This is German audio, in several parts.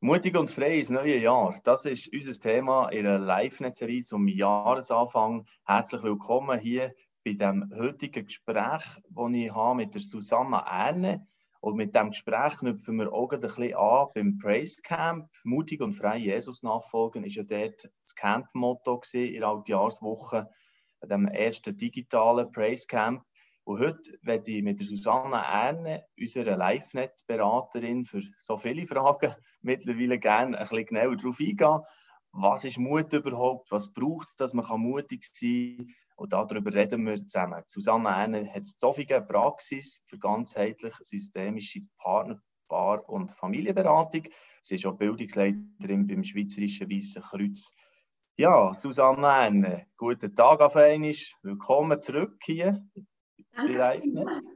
Mutig und frei ins neue Jahr. Das ist unser Thema in einer Live-Netzserie zum Jahresanfang. Herzlich willkommen hier bei dem heutigen Gespräch, das ich habe mit der Susanna Erne. Und mit diesem Gespräch knüpfen wir auch ein bisschen an beim Praise Camp. Mutig und frei Jesus nachfolgen ist ja dort das Camp-Motto in der Altjahrswoche, dem ersten digitalen Praise Camp. Und heute werde ich mit der Susanne Erne, unserer LiveNet-Beraterin für so viele Fragen, mittlerweile gerne ein bisschen genauer darauf eingehen. Was ist Mut überhaupt? Was braucht es, dass man mutig sein kann? Und darüber reden wir zusammen. Susanne Erne hat Zofingen Praxis für ganzheitlich systemische Partner, Paar- und Familienberatung. Sie ist auch Bildungsleiterin beim Schweizerischen Weißen Kreuz. Ja, Susanne Erne, guten Tag auf einmal. Willkommen zurück hier Danke. Nicht.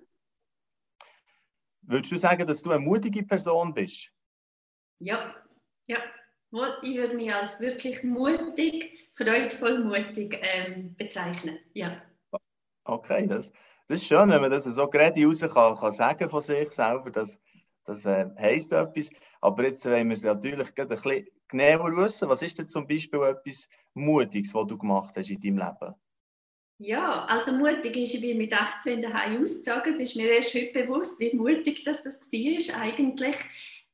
Würdest du sagen, dass du eine mutige Person bist? Ja, ja. Ich würde mich als wirklich mutig, freudvoll mutig ähm, bezeichnen. Ja. Okay, das, das ist schön, wenn man das so gerade raus kann, kann sagen von sich selber. Das, das äh, heisst etwas. Aber jetzt wollen wir es natürlich ein bisschen genauer wissen. Was ist denn zum Beispiel etwas Mutiges, was du gemacht hast in deinem Leben? Ja, also mutig ist, ich mit 18 daheim ausgezogen. Es ist mir erst heute bewusst, wie mutig das, das war eigentlich.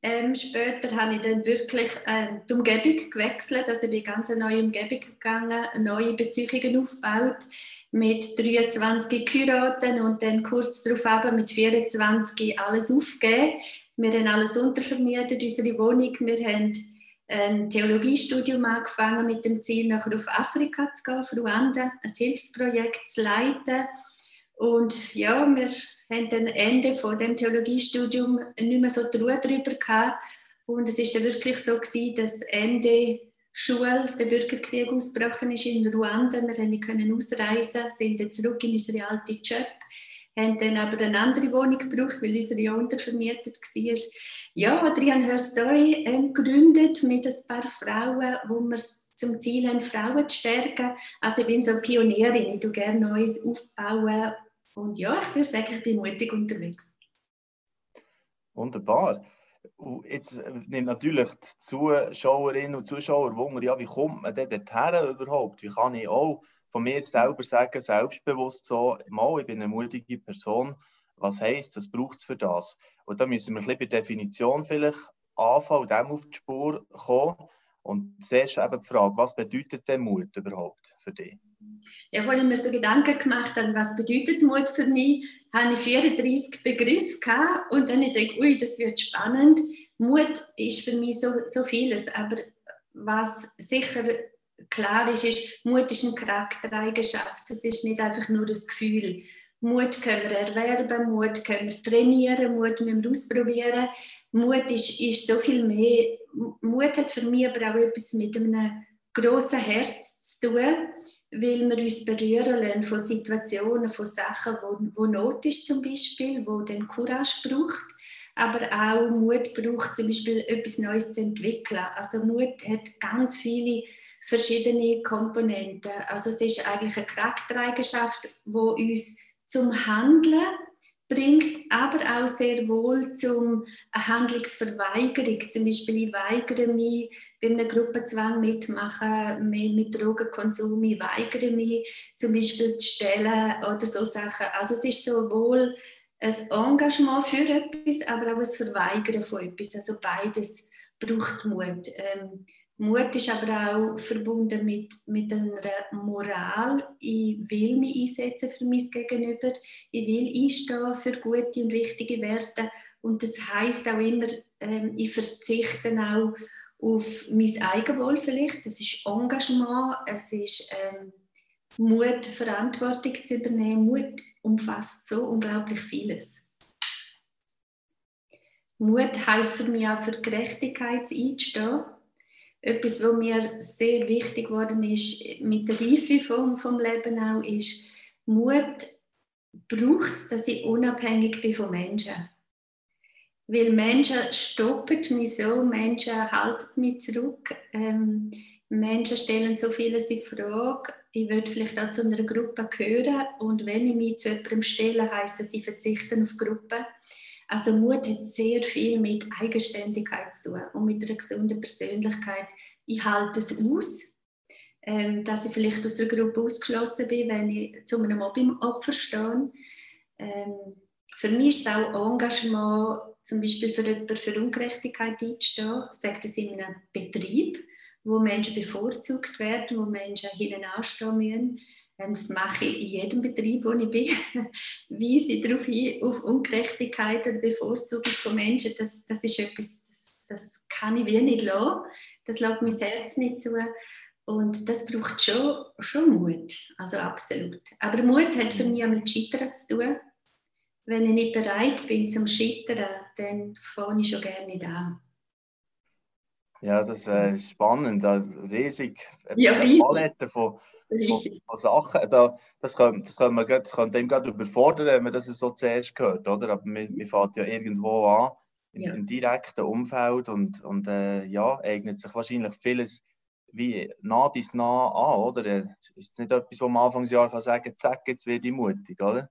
Ähm, später habe ich dann wirklich ähm, die Umgebung gewechselt. Also ich bin ganz eine neue Umgebung gegangen, neue Beziehungen aufgebaut, mit 23 geheiratet und dann kurz darauf mit 24 alles aufgegeben. Wir haben alles untervermietet, unsere Wohnung. Wir haben ein Theologiestudium angefangen mit dem Ziel, nachher auf Afrika zu gehen, auf Ruanda, ein Hilfsprojekt zu leiten. Und ja, wir haben dann Ende von dem Theologiestudium nicht mehr so die Ruhe darüber gehabt. Und es ist dann wirklich so gewesen, dass Ende Schule der Bürgerkrieg ausgebrochen ist in Ruanda. Wir können ausreisen, sind dann zurück in unsere alte Job, haben dann aber eine andere Wohnung gebraucht, weil unsere ja untervermietet war. Ja, Adrian Her Story ähm, gegründet mit ein paar Frauen, wo wir zum Ziel haben, Frauen zu stärken. Also ich bin so Pionierin, ich tue gerne Neues aufbauen. Und ja, ich würde sagen, ich bin mutig unterwegs. Wunderbar. Und jetzt äh, nimmt natürlich die Zuschauerinnen und Zuschauer Wunder, ja, wie kommt man denn dorthin überhaupt? Wie kann ich auch von mir selber sagen, selbstbewusst so, mal, ich bin eine mutige Person, was heisst, was braucht es für das? Und da müssen wir ein bisschen bei Definition vielleicht anfangen und dem auf die Spur kommen. Und zuerst eben die Frage, was bedeutet denn Mut überhaupt für dich? Ja, ich mir so Gedanken gemacht habe, was bedeutet Mut für mich, habe ich 34 Begriffe gehabt und dann denke ich, ui, das wird spannend. Mut ist für mich so, so vieles, aber was sicher klar ist, ist, Mut ist eine Charaktereigenschaft. Das ist nicht einfach nur das Gefühl. Mut können wir erwerben, Mut können wir trainieren, Mut müssen wir ausprobieren. Mut ist, ist so viel mehr. Mut hat für mich aber auch etwas mit einem grossen Herz zu tun, weil wir uns berühren lassen von Situationen, von Sachen, wo, wo Not ist zum Beispiel, wo dann Courage braucht, aber auch Mut braucht zum Beispiel etwas Neues zu entwickeln. Also Mut hat ganz viele verschiedene Komponenten. Also es ist eigentlich eine Charaktereigenschaft, die uns zum Handeln bringt, aber auch sehr wohl zum Handlungsverweigerung. Zum Beispiel, ich weigere mich, bei einem Gruppenzwang mitmachen, mit Drogenkonsum, ich weigere mich, zum Beispiel zu stellen oder so Sachen. Also es ist sowohl ein Engagement für etwas, aber auch ein Verweigern von etwas. Also beides braucht Mut. Ähm, Mut ist aber auch verbunden mit, mit einer Moral. Ich will mich einsetzen für mein Gegenüber. Ich will einstehen für gute und richtige Werte. Und das heißt auch immer, ähm, ich verzichte auch auf mein Eigenwohl vielleicht. Das ist Engagement, es ist ähm, Mut, Verantwortung zu übernehmen. Mut umfasst so unglaublich vieles. Mut heißt für mich auch für Gerechtigkeit einzustehen etwas, was mir sehr wichtig geworden ist mit der Reife vom, vom Leben auch, ist Mut braucht es, dass ich unabhängig bin von Menschen. Weil Menschen stoppen mich so, Menschen halten mich zurück, ähm, Menschen stellen so vieles in Frage. Ich würde vielleicht auch zu einer Gruppe gehören und wenn ich mich zu jemandem stelle, heisst das, ich verzichte auf Gruppe. Also Mut hat sehr viel mit Eigenständigkeit zu tun und mit einer gesunden Persönlichkeit. Ich halte es aus, ähm, dass ich vielleicht aus der Gruppe ausgeschlossen bin, wenn ich zu einem Mobbing-Opfer stehe. Ähm, für mich ist es auch Engagement, zum Beispiel für jemanden für Ungerechtigkeit einzustehen, sagt es in einem Betrieb, wo Menschen bevorzugt werden, wo Menschen hinten anstehen müssen. Das mache ich in jedem Betrieb, wo ich bin. Weise ich darauf hin, auf Ungerechtigkeit und Bevorzugung von Menschen. Das, das ist etwas, das, das kann ich wie nicht lassen. Das lässt mein Herz nicht zu. Und das braucht schon, schon Mut, also absolut. Aber Mut hat für mich auch mit Scheitern zu tun. Wenn ich nicht bereit bin zum Scheitern, dann fange ich schon gerne nicht an. Ja, das ist spannend. Riesig. Ja, riesig. Palette von, von, von, Sachen. Da, das, kann, das, kann man, das kann dem gerade überfordern, wenn man das so zuerst hört. Oder? Aber man, man fängt ja irgendwo an, ja. im direkten Umfeld und, und äh, ja, eignet sich wahrscheinlich vieles wie nah dies nah an, oder? Äh, ist es nicht etwas, wo man Anfangsjahr kann sagen zack, jetzt werde ich mutig, oder?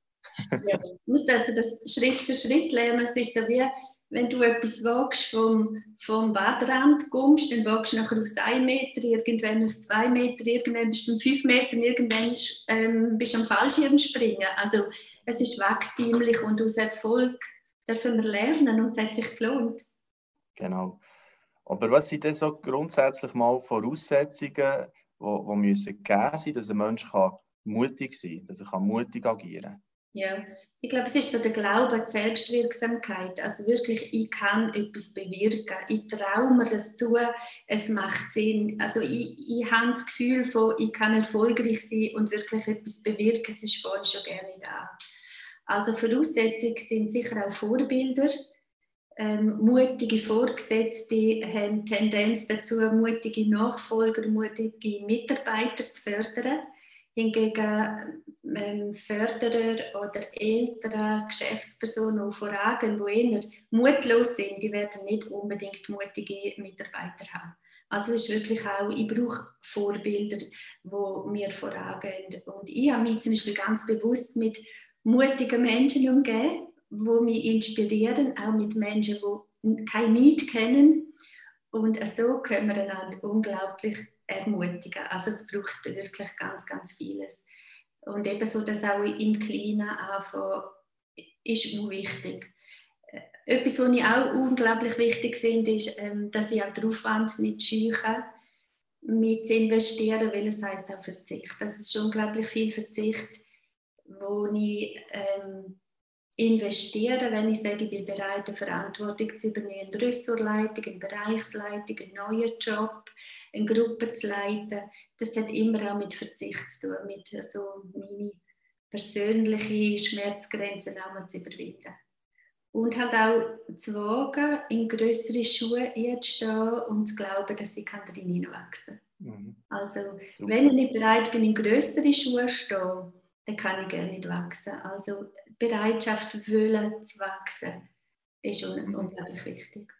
ja, man muss das Schritt für Schritt lernen. Es ist so wie, wenn du etwas wagst vom, vom Badrand kommst, dann wagst du nachher aus 1 Meter, irgendwann aus 2 Meter, irgendwann bist du um 5 Meter, irgendwann ähm, bist du am Fallschirm springen. Also es ist wachstümlich und aus Erfolg dürfen wir lernen und es hat sich gelohnt. Genau. Aber was sind denn so grundsätzlich mal Voraussetzungen, die, die müssen gegeben sein, dass ein Mensch kann mutig sein kann, dass er mutig agieren kann? Ja, ich glaube, es ist so der Glaube an die Selbstwirksamkeit. Also wirklich, ich kann etwas bewirken. Ich traue mir das zu, es macht Sinn. Also ich, ich habe das Gefühl von, ich kann erfolgreich sein und wirklich etwas bewirken, sonst fange ich schon gerne da. Also Voraussetzungen sind sicher auch Vorbilder. Ähm, mutige Vorgesetzte haben Tendenz dazu, mutige Nachfolger, mutige Mitarbeiter zu fördern. Hingegen ähm, Förderer oder ältere Geschäftspersonen, die voragen, die eher mutlos sind, die werden nicht unbedingt mutige Mitarbeiter haben. Also es ist wirklich auch, ich brauche Vorbilder, die mir vorangehen. Und ich habe mich zum Beispiel ganz bewusst mit mutigen Menschen umgeben, die mich inspirieren, auch mit Menschen, die kein Need kennen. Und so können wir einander unglaublich ermutigen. Also es braucht wirklich ganz, ganz vieles. Und ebenso das auch im Kleinen anfangen, ist wichtig. Äh, etwas, was ich auch unglaublich wichtig finde, ist, ähm, dass ich auch den Aufwand nicht scheue, mit zu investieren, weil es heisst auch Verzicht. Das ist unglaublich viel Verzicht, wo ich ähm, investieren, wenn ich sage, ich bin bereit, eine Verantwortung zu übernehmen, eine Ressortleitung, eine Bereichsleitung, einen neuen Job, eine Gruppe zu leiten. Das hat immer auch mit Verzicht zu tun, mit so meine persönlichen Schmerzgrenzen einmal zu überwinden. Und halt auch zu wagen, in größere Schuhe einzustehen und zu glauben, dass ich drin hineinwachsen kann. Mhm. Also, wenn ich nicht bereit bin, in größere Schuhe zu stehen, dann kann ich gerne nicht wachsen. Also Bereitschaft, Willen zu wachsen, ist un unglaublich wichtig.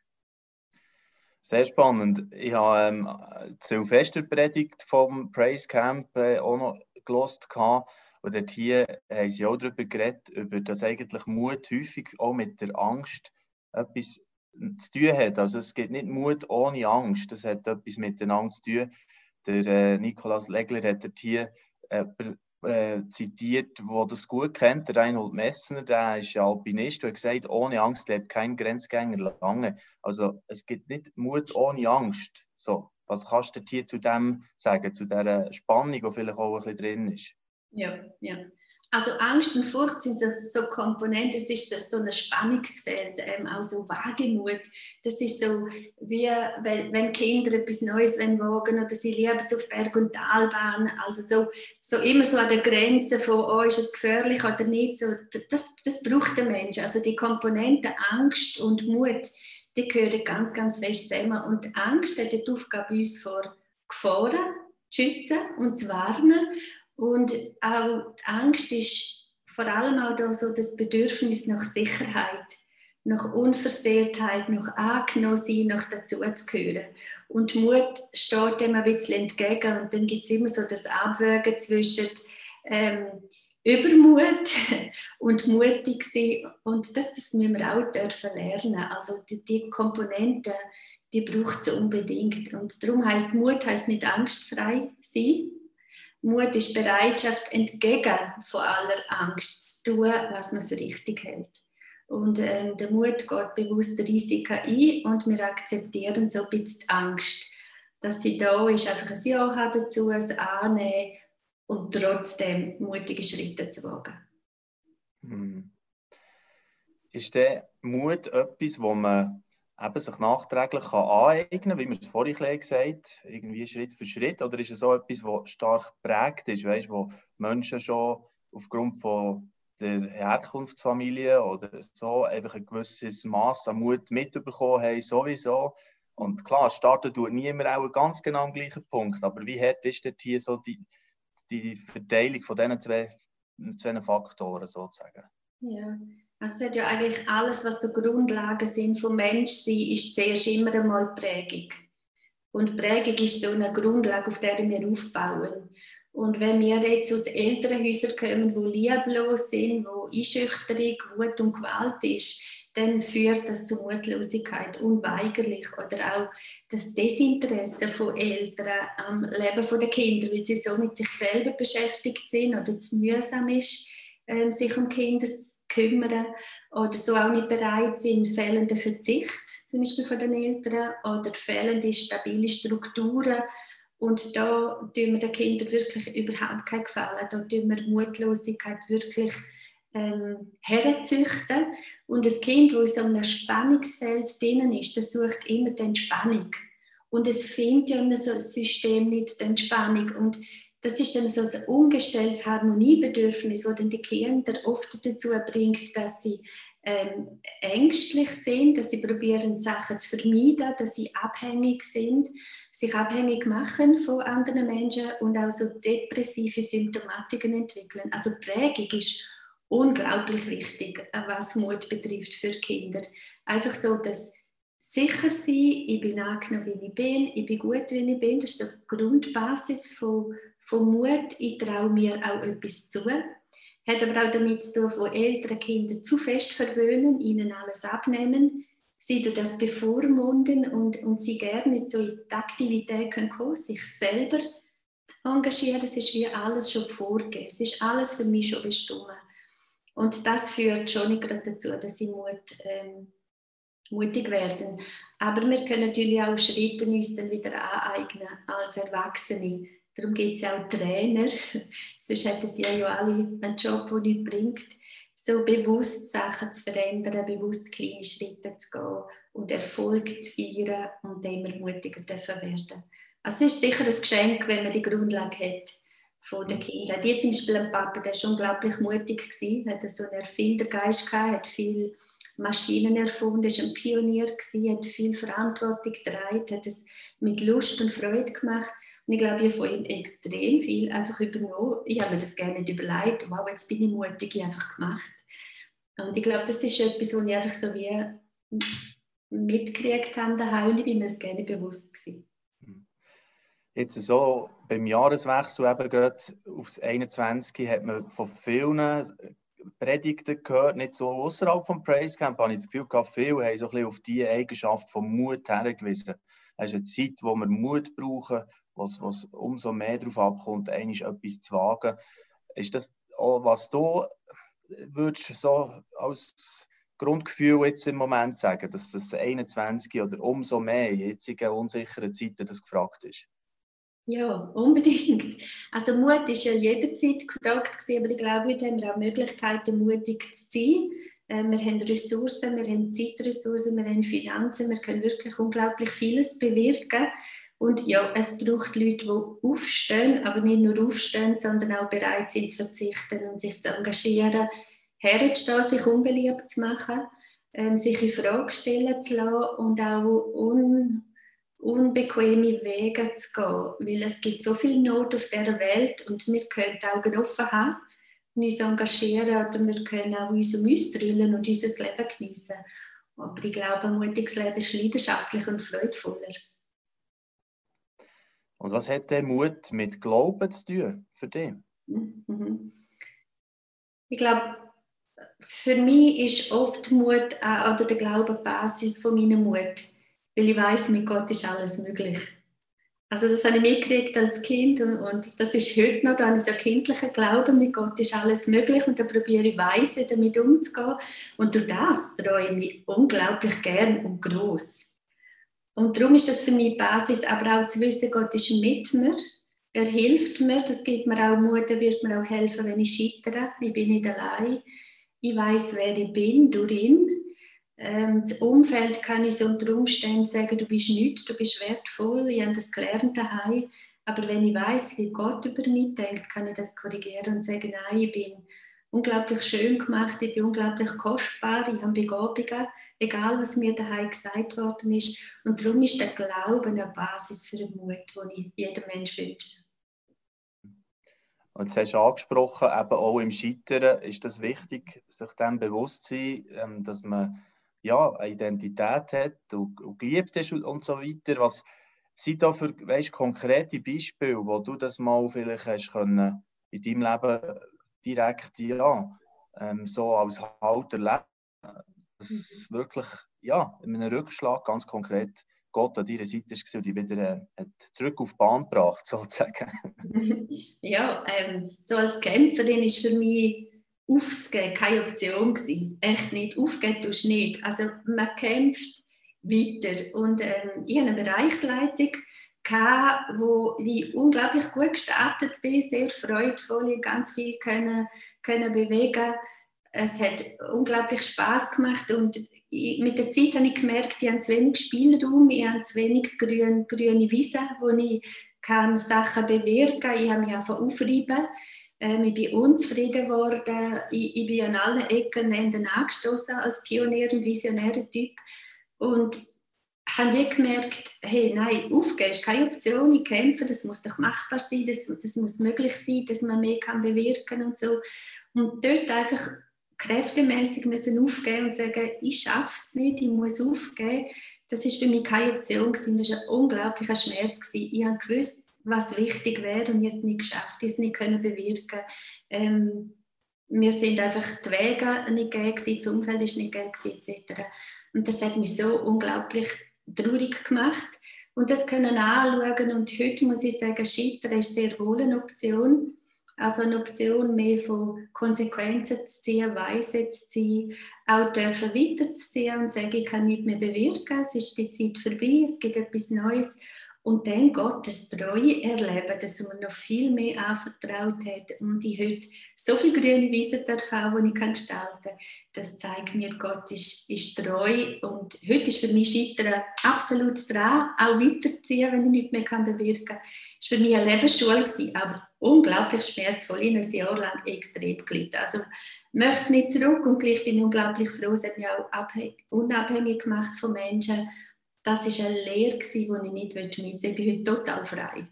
Sehr spannend. Ich habe ähm, die Silvesterpredigt vom Praise Camp äh, auch noch gelost. Und dort hier haben sie auch darüber geredet, über das eigentlich Mut häufig auch mit der Angst etwas zu tun hat. Also es gibt nicht Mut ohne Angst. Das hat etwas mit der Angst zu tun. Der äh, Nikolaus Legler hat dort hier äh, äh, zitiert, wo das gut kennt, der Reinhold Messner, der ist Alpinist, der hat gesagt, ohne Angst lebt kein Grenzgänger lange. Also es gibt nicht Mut ohne Angst. So, was kannst du hier zu dem sagen, zu dieser Spannung, die vielleicht auch ein bisschen drin ist? Ja, ja. Also Angst und Furcht sind so, so Komponenten, es ist so, ein Spannungsfeld, ähm, auch so Wagemut. Das ist so, wie wenn, wenn Kinder etwas Neues wagen wollen oder sie lieben es auf Berg- und Talbahn. Also so, so immer so an der Grenze von, oh, ist es gefährlich oder nicht. So, das, das braucht der Mensch. Also die Komponenten Angst und Mut, die gehören ganz, ganz fest zusammen. Und Angst hat die Aufgabe, uns vor Gefahren zu schützen und zu warnen. Und auch die Angst ist vor allem auch da so das Bedürfnis nach Sicherheit, nach Unversehrtheit, nach angenommen sein, nach dazuzugehören. Und Mut steht dem ein bisschen entgegen und dann gibt es immer so das Abwägen zwischen ähm, Übermut und mutig sein. Und das, das müssen wir auch dürfen lernen. Also die, die Komponenten, die braucht es unbedingt. Und darum heißt Mut heißt nicht angstfrei sein. Mut ist Bereitschaft, entgegen von aller Angst zu tun, was man für richtig hält. Und ähm, der Mut geht bewusst Risiken ein und wir akzeptieren so ein bisschen die Angst, dass sie da ist, einfach ein Ja dazu, ein Annehmen und trotzdem mutige Schritte zu wagen. Hm. Ist der Mut etwas, wo man eben sich nachträglich kann aneignen kann, wie man es vorhin gesagt hat, irgendwie Schritt für Schritt? Oder ist es so etwas, das stark prägt ist, weißt, wo Menschen schon aufgrund von der Herkunftsfamilie oder so einfach ein gewisses Maß an Mut mitbekommen haben, sowieso. Und klar, starten tut niemand auch ganz genau am gleichen Punkt, aber wie hart ist dort hier so die, die Verteilung von diesen zwei, zwei Faktoren sozusagen? Ja, es hat ja eigentlich alles, was so Grundlagen sind vom Menschsein, ist zuerst immer einmal Prägung. Und Prägung ist so eine Grundlage, auf der wir aufbauen. Und wenn wir jetzt aus älteren Häusern kommen, wo lieblos sind, wo Einschüchterung, Wut und Gewalt ist, dann führt das zu Mutlosigkeit unweigerlich oder auch das Desinteresse von Eltern am Leben der Kinder, weil sie so mit sich selber beschäftigt sind oder zu mühsam ist, ähm, sich um Kinder zu kümmern oder so auch nicht bereit sind, fehlender Verzicht zum Beispiel von den Eltern oder fehlende stabile Strukturen und da tun wir den Kindern wirklich überhaupt keinen Gefallen. Da tun wir Mutlosigkeit wirklich ähm, herzüchten. Und das Kind, das in so einem Spannungsfeld drinnen ist, das sucht immer die Entspannung. Und es findet ja in so einem System nicht die Entspannung. Und das ist dann so ein ungestelltes Harmoniebedürfnis, das dann die Kinder oft dazu bringt, dass sie ähm, ängstlich sind, dass sie probieren, Sachen zu vermeiden, dass sie abhängig sind, sich abhängig machen von anderen Menschen und auch so depressive Symptomatiken entwickeln. Also Prägung ist unglaublich wichtig, was Mut betrifft für Kinder. Einfach so, dass sicher sein, ich bin angenommen, wie ich bin, ich bin gut, wie ich bin, das ist die Grundbasis von, von Mut. Ich traue mir auch etwas zu hat aber auch damit zu tun, wo ältere Kinder zu fest verwöhnen, ihnen alles abnehmen, sie durch das bevormunden und, und sie gerne so in die Aktivität können kommen, sich selber engagieren. Es ist wie alles schon vorgegeben. Es ist alles für mich schon bestimmt. Und das führt schon gerade dazu, dass sie Mut, ähm, mutig werden. Aber wir können natürlich auch Schritte uns dann wieder aneignen als Erwachsene Darum gibt es ja auch Trainer. Sonst hätten die ja alle einen Job, der nichts bringt. So bewusst Sachen zu verändern, bewusst kleine Schritte zu gehen und Erfolg zu feiern und immer mutiger dürfen werden. Also es ist sicher ein Geschenk, wenn man die Grundlage hat von den Kindern. Die zum Beispiel ein Papa, der war unglaublich mutig, gewesen, hat so einen Erfindergeist gehabt, hat viel Maschinen erfunden, war ein Pionier, gewesen, hat viel Verantwortung getragen, hat es mit Lust und Freude gemacht. Und ich glaube, ich habe von ihm extrem viel einfach übernommen. Ich habe mir das gerne überlegt. Wow, jetzt bin ich mutig, ich einfach gemacht. Und ich glaube, das ist etwas, was ich einfach so wie mitgekriegt habe daheim und mir das gerne bewusst gewesen. Jetzt so beim Jahreswechsel eben gerade aufs 21 hat man von vielen Predigten gehört, nicht so außerhalb vom Praise Camp, habe ich das Gefühl gehabt, viele haben so ein bisschen auf diese Eigenschaft von Mut hergewiesen. Es ist eine Zeit, wo wir Mut brauchen, wo es umso mehr darauf abkommt, eigentlich etwas zu wagen. Ist das auch, was du würdest so als Grundgefühl jetzt im Moment sagen, dass das 21 oder umso mehr in jetzigen unsicheren Zeiten das gefragt ist? Ja, unbedingt. Also Mut ist ja jederzeit gefragt gewesen, aber ich glaube, heute haben wir auch Möglichkeiten, mutig zu sein. Äh, wir haben Ressourcen, wir haben Zeitressourcen, wir haben Finanzen, wir können wirklich unglaublich vieles bewirken. Und ja, es braucht Leute, die aufstehen, aber nicht nur aufstehen, sondern auch bereit sind zu verzichten und sich zu engagieren, herzustehen, sich unbeliebt zu machen, ähm, sich in Frage stellen zu lassen und auch un unbequeme Wege zu gehen, weil es gibt so viel Not auf der Welt und wir können die Augen offen haben, uns engagieren oder wir können auch uns um uns drüllen und unser Leben geniessen. Aber ich glaube, ein mutiges Leben ist leidenschaftlich und freudvoller. Und was hat der Mut mit Glauben zu tun für dich? Mhm. Ich glaube, für mich ist oft Mut oder der Glaube die Basis von meinem Mut, weil ich weiß, mit Gott ist alles möglich. Also das habe ich mitgekriegt als Kind und, und das ist heute noch, da habe ich so kindlichen Glauben, mit Gott ist alles möglich und da probiere ich weise damit umzugehen und durch das träume ich unglaublich gern und groß. Und darum ist das für mich Basis, aber auch zu wissen, Gott ist mit mir, er hilft mir, das gibt mir auch Mut, er wird mir auch helfen, wenn ich scheitere, ich bin nicht allein, ich weiß, wer ich bin durch ihn ähm, das Umfeld kann ich so unter Umständen sagen, du bist nichts, du bist wertvoll, ich habe das gelernt daheim. Aber wenn ich weiß, wie Gott über mich denkt, kann ich das korrigieren und sagen, nein, ich bin unglaublich schön gemacht, ich bin unglaublich kostbar, ich habe Begabungen, egal was mir daheim gesagt worden ist. Und darum ist der Glaube eine Basis für den Mut, den ich jedem Menschen wünsche. Und das hast du angesprochen, eben auch im Scheitern ist das wichtig, sich dem bewusst zu sein, ähm, dass man ja, eine Identität hat und, und geliebt ist und, und, so weiter. Was sind da für weißt, konkrete Beispiele, wo du das mal vielleicht hast können in deinem Leben direkt ja, ähm, so als Halt erleben, dass mhm. wirklich ja, in einem Rückschlag ganz konkret Gott an deiner Seite war und dich wieder äh, zurück auf die Bahn gebracht, sozusagen. Ja, ähm, so als Kämpferin ist für mich aufzugeben keine Option gewesen. Echt nicht. Aufgeben tust du nicht. Also man kämpft weiter. Und ähm, ich hatte eine Bereichsleitung, wo ich unglaublich gut gestartet bin, sehr freudvoll, ganz viel können, können bewegen. Es hat unglaublich Spaß gemacht und ich, mit der Zeit habe ich gemerkt, ich habe zu wenig Spielraum, ich habe zu wenig grün, grüne Wiese, wo ich kann Sachen bewirken kann. Ich habe mich einfach aufreiben. Ähm, ich bin unzufrieden geworden. Ich, ich bin an allen Ecken Enden angestoßen als Pionier und visionärer Typ. Und habe wie gemerkt, hey, nein, aufgeben ist keine Option, ich kämpfe, das muss doch machbar sein, das, das muss möglich sein, dass man mehr kann bewirken und so. Und dort einfach kräftemäßig müssen aufgeben und sagen, ich schaffe es nicht, ich muss aufgeben. Das ist für mich keine Option. Das war ein unglaublicher Schmerz. Ich habe gewusst, was wichtig wäre und jetzt nicht geschafft, es nicht können bewirken. Ähm, wir sind einfach die Wege nicht gegeben, das Umfeld ist nicht gegeben, etc. Und das hat mich so unglaublich traurig gemacht. Und das können anschauen und heute muss ich sagen, Scheitern ist sehr wohl eine Option. Also eine Option mehr von Konsequenzen zu ziehen, Weise zu ziehen, auch dürfen weiterzuziehen und sagen, ich kann nicht mehr bewirken, es ist die Zeit vorbei, es gibt etwas Neues und dann Gottes Treue erleben, dass er mir noch viel mehr anvertraut hat und ich heute so viel grüne Wiese darf haben, die ich gestalten kann, das zeigt mir, Gott ist, ist treu. Und heute ist für mich Scheitern absolut dran, auch weiterziehen, wenn ich nichts mehr kann bewirken kann. Es war für mich eine Lebensschule, gewesen, aber unglaublich schmerzvoll, in ein Jahr lang extrem gelitten. Also möchte nicht zurück und gleich bin ich unglaublich froh, es hat mich auch unabhängig gemacht von Menschen, das war eine Lehre, die ich nicht missen möchte. Ich bin heute total frei.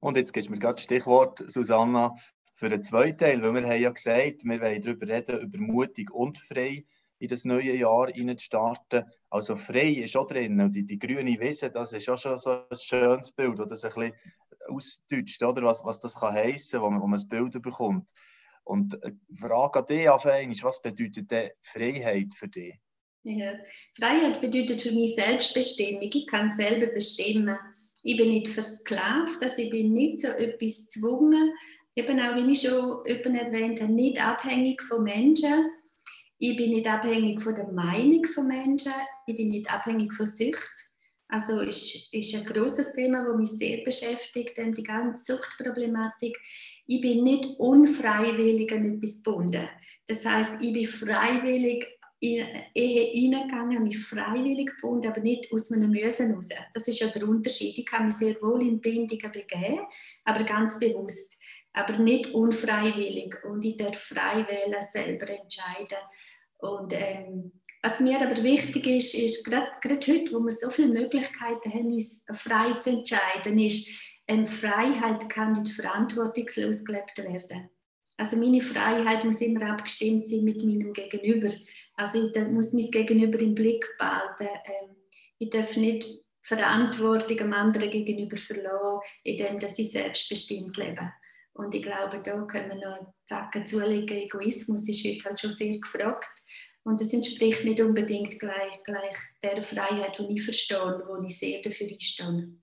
Und jetzt gibst du mir gerade das Stichwort, Susanna, für den zweiten Teil, weil wir haben ja gesagt, wir wollen darüber reden, über mutig und frei in das neue Jahr starten. Also frei ist auch drin und die, die grüne Wiese, das ist auch schon so ein schönes Bild, das ein bisschen ausdeutscht, oder? Was, was das kann heissen, man, wo man ein Bild bekommt. Und die äh, Frage an dich, was bedeutet denn Freiheit für dich? Ja. Freiheit bedeutet für mich Selbstbestimmung. Ich kann selber bestimmen. Ich bin nicht versklavt, also ich bin nicht so etwas gezwungen. Eben auch, wie ich schon erwähnt habe, nicht abhängig von Menschen. Ich bin nicht abhängig von der Meinung von Menschen. Ich bin nicht abhängig von Sucht. Also ist, ist ein großes Thema, das mich sehr beschäftigt, die ganze Suchtproblematik. Ich bin nicht unfreiwillig an etwas gebunden. Das heißt, ich bin freiwillig in Ehe hineingegangen, mich freiwillig gebunden, aber nicht aus meinem Müssen heraus. Das ist ja der Unterschied. Ich kann mich sehr wohl in Bindungen begeben, aber ganz bewusst, aber nicht unfreiwillig. Und ich darf frei wählen, selber entscheiden. Und ähm, was mir aber wichtig ist, ist gerade heute, wo wir so viele Möglichkeiten haben, uns frei zu entscheiden, ist, ähm, Freiheit kann nicht verantwortungslos gelebt werden. Also meine Freiheit muss immer abgestimmt sein mit meinem Gegenüber. Also ich muss mein Gegenüber im Blick behalten. Ähm, ich darf nicht Verantwortung am anderen gegenüber verlassen, indem dass ich selbstbestimmt lebe. Und ich glaube, da können wir noch Zacken zulegen. Egoismus ist heute halt schon sehr gefragt. Und das entspricht nicht unbedingt gleich, gleich der Freiheit, die ich verstehe wo ich sehr dafür einstehe.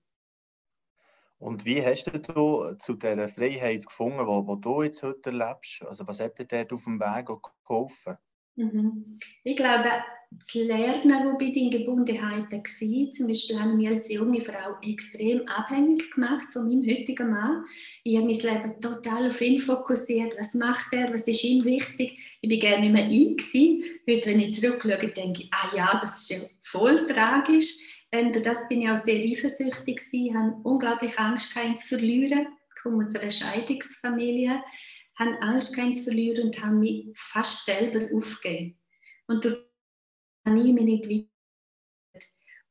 Und wie hast du zu dieser Freiheit gefunden, wo, wo du jetzt heute erlebst? Also was hat dir dort auf dem Weg geholfen? Mhm. Ich glaube, das Lernen, wo bei den Gebundenheiten war, zum Beispiel habe ich mich als junge Frau extrem abhängig gemacht von meinem heutigen Mann. Ich habe mein Leben total auf ihn fokussiert. Was macht er? Was ist ihm wichtig? Ich war gerne nicht mehr ein. Gewesen. Heute, wenn ich zurückschaue, denke ich, ah ja, das ist ja voll tragisch. Ähm, durch das bin ich auch sehr eifersüchtig gewesen, habe unglaublich Angst, ihn zu verlieren. Ich komme aus einer Scheidungsfamilie haben Angst, keinen zu verlieren und haben mich fast selber aufgegeben. Und durch habe ich mich nicht weiter.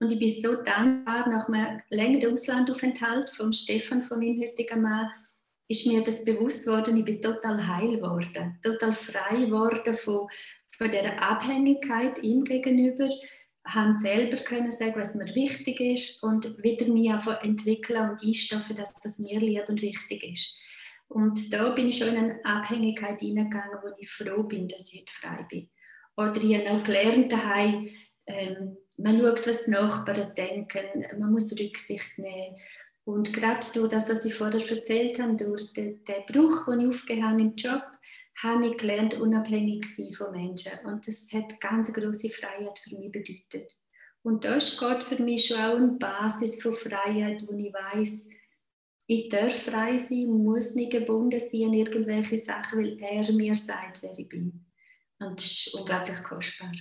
Und ich bin so dankbar, nach einem längeren Auslandaufenthalt von Stefan, von meinem heutigen Mann, ist mir das bewusst worden, ich bin total heil geworden, total frei geworden von, von dieser Abhängigkeit ihm gegenüber, haben selber können sagen, was mir wichtig ist und wieder mich entwickeln und einstehen, dass das mir lieb und wichtig ist. Und da bin ich schon in eine Abhängigkeit hineingegangen, wo ich froh bin, dass ich heute frei bin. Oder ich habe auch gelernt daheim, ähm, man schaut, was die Nachbarn denken, man muss Rücksicht nehmen. Und gerade durch das, was ich vorher erzählt habe, durch den, den Bruch, den ich aufgegeben habe im Job, habe ich gelernt, unabhängig zu sein von Menschen. Und das hat ganz große Freiheit für mich bedeutet. Und da ist Gott für mich schon auch eine Basis von Freiheit, wo ich weiß, ich darf frei sein, muss nicht gebunden sein an irgendwelche Sachen, weil er mir sagt, wer ich bin. Und das ist unglaublich kostbar.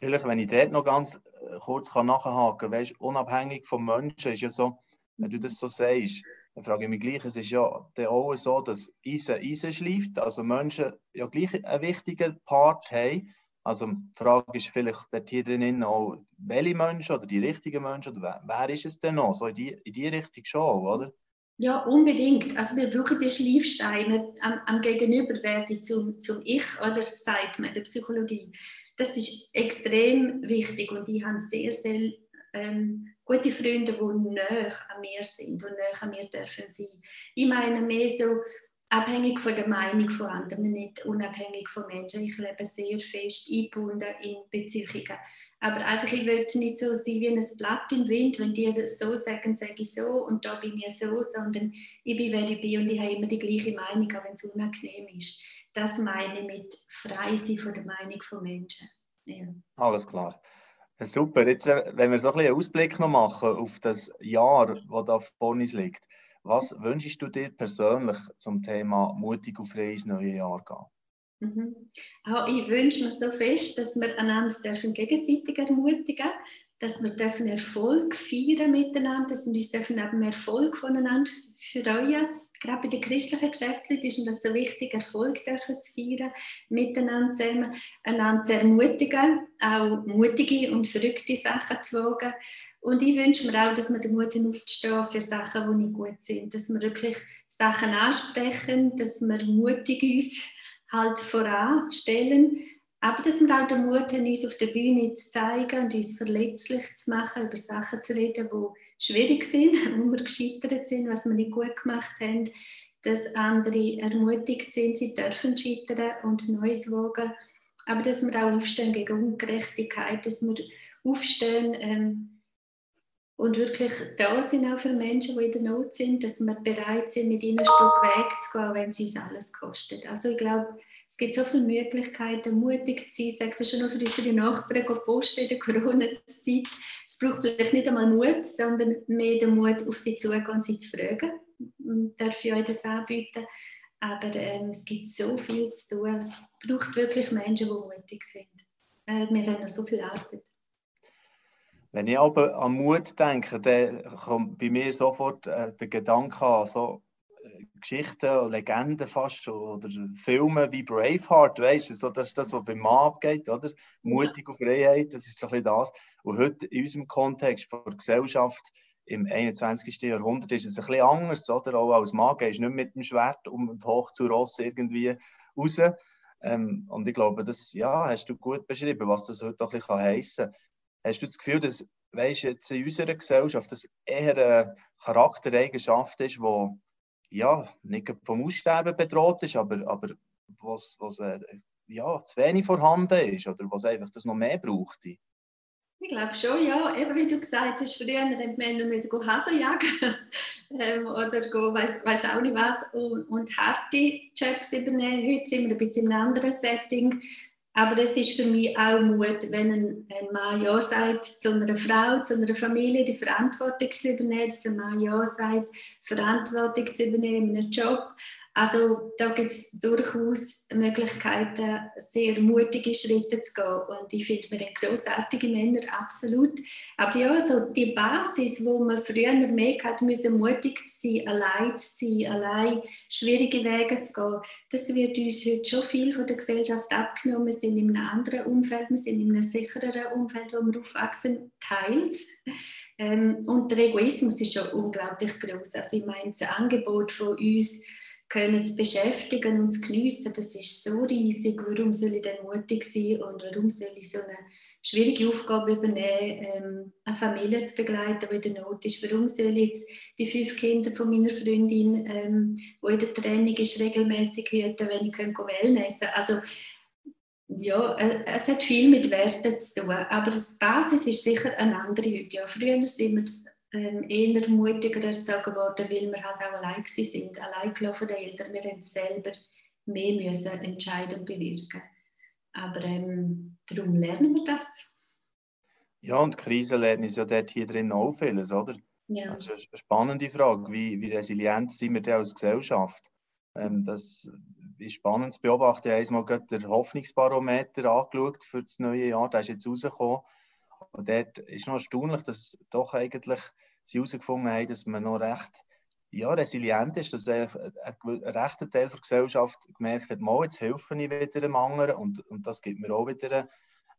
Vielleicht, wenn ich dort noch ganz äh, kurz nachhaken kann, weißt, unabhängig vom Menschen ist ja so, wenn du das so sagst, dann frage ich mich gleich, es ist ja auch so, dass Eisen Eisen schleift, also Menschen ja gleich einen wichtigen Part haben, also die Frage ist vielleicht dort hier drinnen auch, welche Menschen oder die richtigen Menschen, oder wer, wer ist es denn noch? So in die, in die Richtung schon, oder? Ja, unbedingt. Also wir brauchen die Schleifsteine am, am Gegenüber werden zum, zum Ich, oder sagt man in der Psychologie. Das ist extrem wichtig und ich habe sehr, sehr ähm, gute Freunde, die näher an mir sind und näher an mir dürfen sein. Ich meine mehr so, abhängig von der Meinung von anderen, nicht unabhängig von Menschen. Ich lebe sehr fest eingebunden in Beziehungen. Aber einfach, ich will nicht so sein wie ein Blatt im Wind, wenn die das so sagen, sage ich so und da bin ich so, sondern ich bin, wer ich bin und ich habe immer die gleiche Meinung, auch wenn es unangenehm ist. Das meine ich mit frei sein von der Meinung von Menschen. Ja. Alles klar. Super. Jetzt, äh, wenn wir so ein einen Ausblick noch machen auf das Jahr, das da vor uns liegt. Was wünschst du dir persönlich zum Thema mutig auf frei ins neue Jahr gehen? Mhm. Auch ich wünsche mir so fest, dass wir einander dürfen gegenseitig ermutigen dass wir dürfen Erfolg feiern miteinander, dass wir uns dürfen eben Erfolg voneinander freuen. Gerade bei den christlichen Geschäftsleuten ist das so wichtig, Erfolg dürfen zu feiern, miteinander zusammen, einander zu ermutigen, auch mutige und verrückte Sachen zu wagen und ich wünsche mir auch, dass wir den Mut haben, aufzustehen für Sachen, die nicht gut sind. Dass wir wirklich Sachen ansprechen, dass wir mutig uns halt voranstellen. Aber dass wir auch den Mut haben, uns auf der Bühne zu zeigen und uns verletzlich zu machen, über Sachen zu reden, die schwierig sind, wo wir gescheitert sind, was wir nicht gut gemacht haben. Dass andere ermutigt sind, sie dürfen scheitern und Neues wagen. Aber dass wir auch aufstehen gegen Ungerechtigkeit, dass wir aufstehen, ähm, und wirklich da sind auch für Menschen, die in der Not sind, dass wir bereit sind, mit ihnen ein Stück Weg zu gehen, wenn es uns alles kostet. Also ich glaube, es gibt so viele Möglichkeiten, mutig zu sein. Sage das schon noch für unsere Nachbarn, die posten in der Corona-Zeit. Es braucht vielleicht nicht einmal Mut, sondern mehr den Mut, auf sie zugehen und sie zu fragen. Darf ich euch das anbieten. Aber ähm, es gibt so viel zu tun. Es braucht wirklich Menschen, die mutig sind. Äh, wir haben noch so viel Arbeit. Wenn ich aber an Mut denke, dann kommt bei mir sofort äh, der Gedanke an, so Geschichten, Legenden fast oder Filme wie Braveheart, weißt du, so, das ist das, was beim Mann abgeht, oder? Mutig auf Freiheit, das ist so ein bisschen das. Und heute in unserem Kontext von der Gesellschaft im 21. Jahrhundert ist es ein bisschen anders, oder? Auch als Mann gehst du nicht mit dem Schwert um und hoch zu Ross irgendwie raus. Ähm, und ich glaube, das ja, hast du gut beschrieben, was das heute auch ein bisschen heissen kann. Hast du das Gefühl, dass weißt, jetzt in unserer Gesellschaft das eher eine Charaktereigenschaft ist, die ja, nicht vom Aussterben bedroht ist, aber, aber was, was äh, ja, zu wenig vorhanden ist oder was einfach das noch mehr braucht. Ich glaube schon, ja. Eben wie du gesagt hast, früher haben Männer müssen Hasen jagen ähm, oder weiß, weiß auch nicht was und, und harte Jobs übernehmen. Heute sind wir ein bisschen in einem anderen Setting. Aber es ist für mich auch Mut, wenn ein, ein Mann Ja sagt zu einer Frau, zu einer Familie, die Verantwortung zu übernehmen, dass ein Mann Ja sagt, Verantwortung zu übernehmen in einem Job. Also da gibt es durchaus Möglichkeiten, sehr mutige Schritte zu gehen. Und ich finde, wir haben grossartige Männer, absolut. Aber ja, so die Basis, wo man früher mehr hatte, müssen mutig sein, allein zu sein, allein schwierige Wege zu gehen, das wird uns heute schon viel von der Gesellschaft abgenommen. Wir sind in einem anderen Umfeld, wir sind in einem sichereren Umfeld, wo wir aufwachsen, teils. Ähm, und der Egoismus ist schon unglaublich groß. Also ich meine, das Angebot von uns, können zu beschäftigen und zu geniessen, das ist so riesig. Warum soll ich denn mutig sein und warum soll ich so eine schwierige Aufgabe übernehmen, ähm, eine Familie zu begleiten, die in der Not ist? Warum soll ich jetzt die fünf Kinder von meiner Freundin, ähm, die in der Training ist, regelmäßig hüten, wenn ich Wellnessen Also ja, äh, es hat viel mit Werten zu tun, aber die Basis ist sicher eine andere heute. Ja, früher sind wir ähm, eher mutiger erzogen worden, weil wir halt auch allein sind, allein von den Eltern. Wir haben selber mehr müssen entscheiden und bewirken. Aber ähm, darum lernen wir das. Ja, und Krise lernen ist ja dort hier drin auch vieles, oder? Ja. Das ist eine spannende Frage. Wie, wie resilient sind wir denn als Gesellschaft? Ähm, das ist spannend zu beobachten. Ich habe einmal den Hoffnungsbarometer angeschaut für das neue Jahr. Der ist jetzt rausgekommen. Und dort ist noch erstaunlich, dass doch eigentlich sie herausgefunden haben, dass man noch recht ja, resilient ist, dass ein, ein rechter Teil der Gesellschaft gemerkt hat, mal, jetzt helfe ich wieder einem anderen und, und das gibt mir auch wieder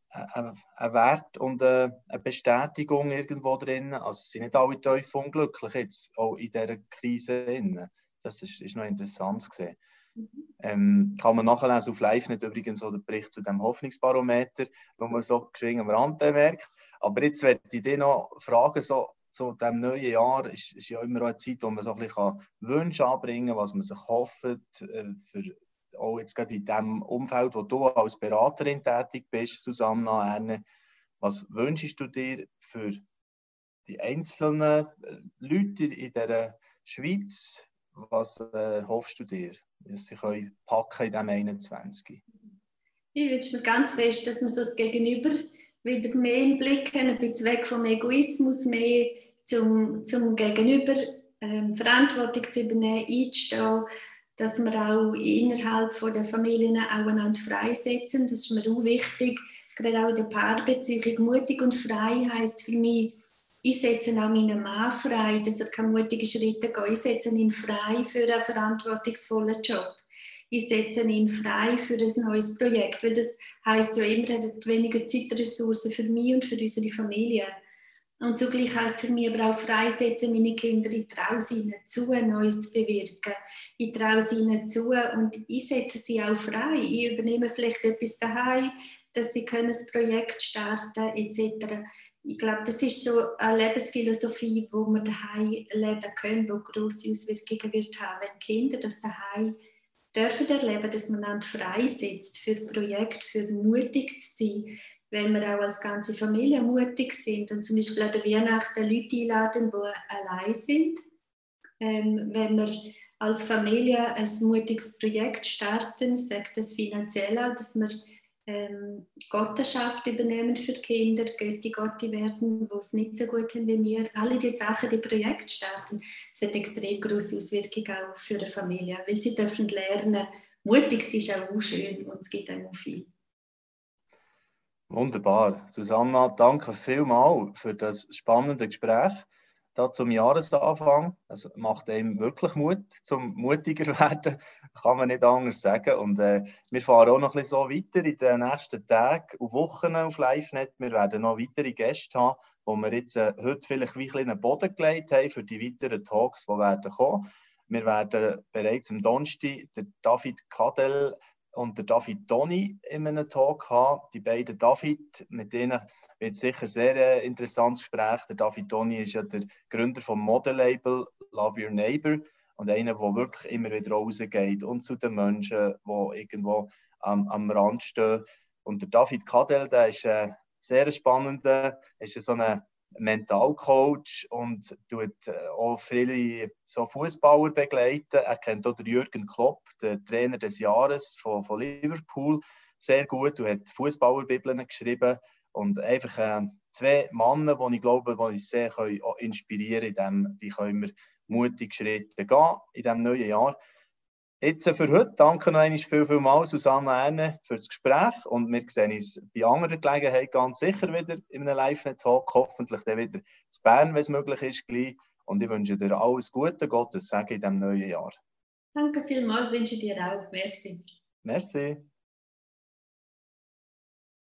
einen, einen Wert und eine, eine Bestätigung irgendwo drin. Also sind nicht alle tief unglücklich jetzt, auch in dieser Krise. Drin. Das ist, ist noch interessant zu sehen. Mhm. Ähm, kann man nachlesen auf Live nicht übrigens so den Bericht zu dem Hoffnungsbarometer, wo man so geschwingen am Rand bemerkt. Aber jetzt werde ich dich noch fragen, so, so dem neuen Jahr ist, ist ja immer auch eine Zeit, wo man so ein bisschen Wünsche anbringen kann, was man sich hofft, äh, für, auch jetzt gerade in dem Umfeld, wo du als Beraterin tätig bist, Susanna Erne, was wünschst du dir für die einzelnen äh, Leute in dieser Schweiz? Was äh, hoffst du dir, dass sie können packen in diesem 21? Ich wünsche mir ganz fest, dass man so das Gegenüber wieder mehr im Blick haben, ein bisschen weg vom Egoismus, mehr zum, zum Gegenüber ähm, Verantwortung zu übernehmen, einzustehen, dass wir auch innerhalb von der Familien einander freisetzen. Das ist mir auch wichtig, gerade auch in der Paarbeziehung. Mutig und frei heißt für mich, ich setze auch meinen Mann frei, dass er keine mutigen Schritte geht. Ich setze ihn frei für einen verantwortungsvollen Job. Ich setze ihn frei für ein neues Projekt, weil das heißt ja immer, er hat weniger Zeitressourcen für mich und für unsere Familie. Und zugleich heißt für mich aber auch freisetzen, meine Kinder, ich traue es ihnen zu, Neues zu bewirken. Ich traue es ihnen zu und ich setze sie auch frei. Ich übernehme vielleicht etwas daheim, dass sie können ein Projekt starten etc. Ich glaube, das ist so eine Lebensphilosophie, wo wir daheim leben können, wo große Auswirkungen wird haben, wenn Kinder das daheim dürfen erleben, dass man einander freisetzt für Projekte, für mutig zu sein, wenn wir auch als ganze Familie mutig sind und zum Beispiel an der Weihnachten Leute einladen, die allein sind. Ähm, wenn wir als Familie ein mutiges Projekt starten, sagt das finanziell auch, dass wir ähm, Gotteschaft übernehmen für Kinder, Götti Gotti werden, wo es nicht so gut haben wie wir. Alle die Sachen, die Projekt starten, das hat extrem große Auswirkungen auch für eine Familie, weil sie dürfen lernen, mutig ist auch schön und es gibt auch viel. Wunderbar. Susanna, danke vielmals für das spannende Gespräch da zum Jahresanfang. Es macht einem wirklich Mut, zum mutiger werden, kann man nicht anders sagen. Und äh, wir fahren auch noch ein bisschen so weiter in den nächsten Tagen und Wochen auf LiveNet. Wir werden noch weitere Gäste haben, wo wir jetzt äh, heute vielleicht ein einen Boden gelegt haben für die weiteren Talks, die werden kommen. Wir werden bereits am Donnerstag den David Kadel und der David Toni in einem Talk haben. Die beiden David, mit denen wird sicher sehr äh, interessantes Gespräch. Der David Toni ist ja der Gründer vom Modelabel Love Your Neighbor, und einer, der wirklich immer wieder rausgeht und zu den Menschen, die irgendwo am, am Rand stehen. Und der David Kadel, der ist ein sehr spannender, ist so ein Mentalcoach und tut äh, auch viele so Fußballer begleiten. Er kennt auch Jürgen Klopp, den Trainer des Jahres von, von Liverpool, sehr gut und hat Fußballerbibeln geschrieben. Und einfach äh, zwei Männer, die ich glaube, die uns sehr können inspirieren können, wie können wir mutig Schritte gehen in diesem neuen Jahr. Jetzt für heute danke noch einmal viel, viel mal Susanne Erne für das Gespräch und wir sehen uns bei anderen Gelegenheiten ganz sicher wieder in einem Live-Talk, hoffentlich dann wieder zu Bern, wenn es möglich ist, gleich. Und ich wünsche dir alles Gute, Gottes Segen in diesem neuen Jahr. Danke vielmals, wünsche dir auch. Merci. Merci.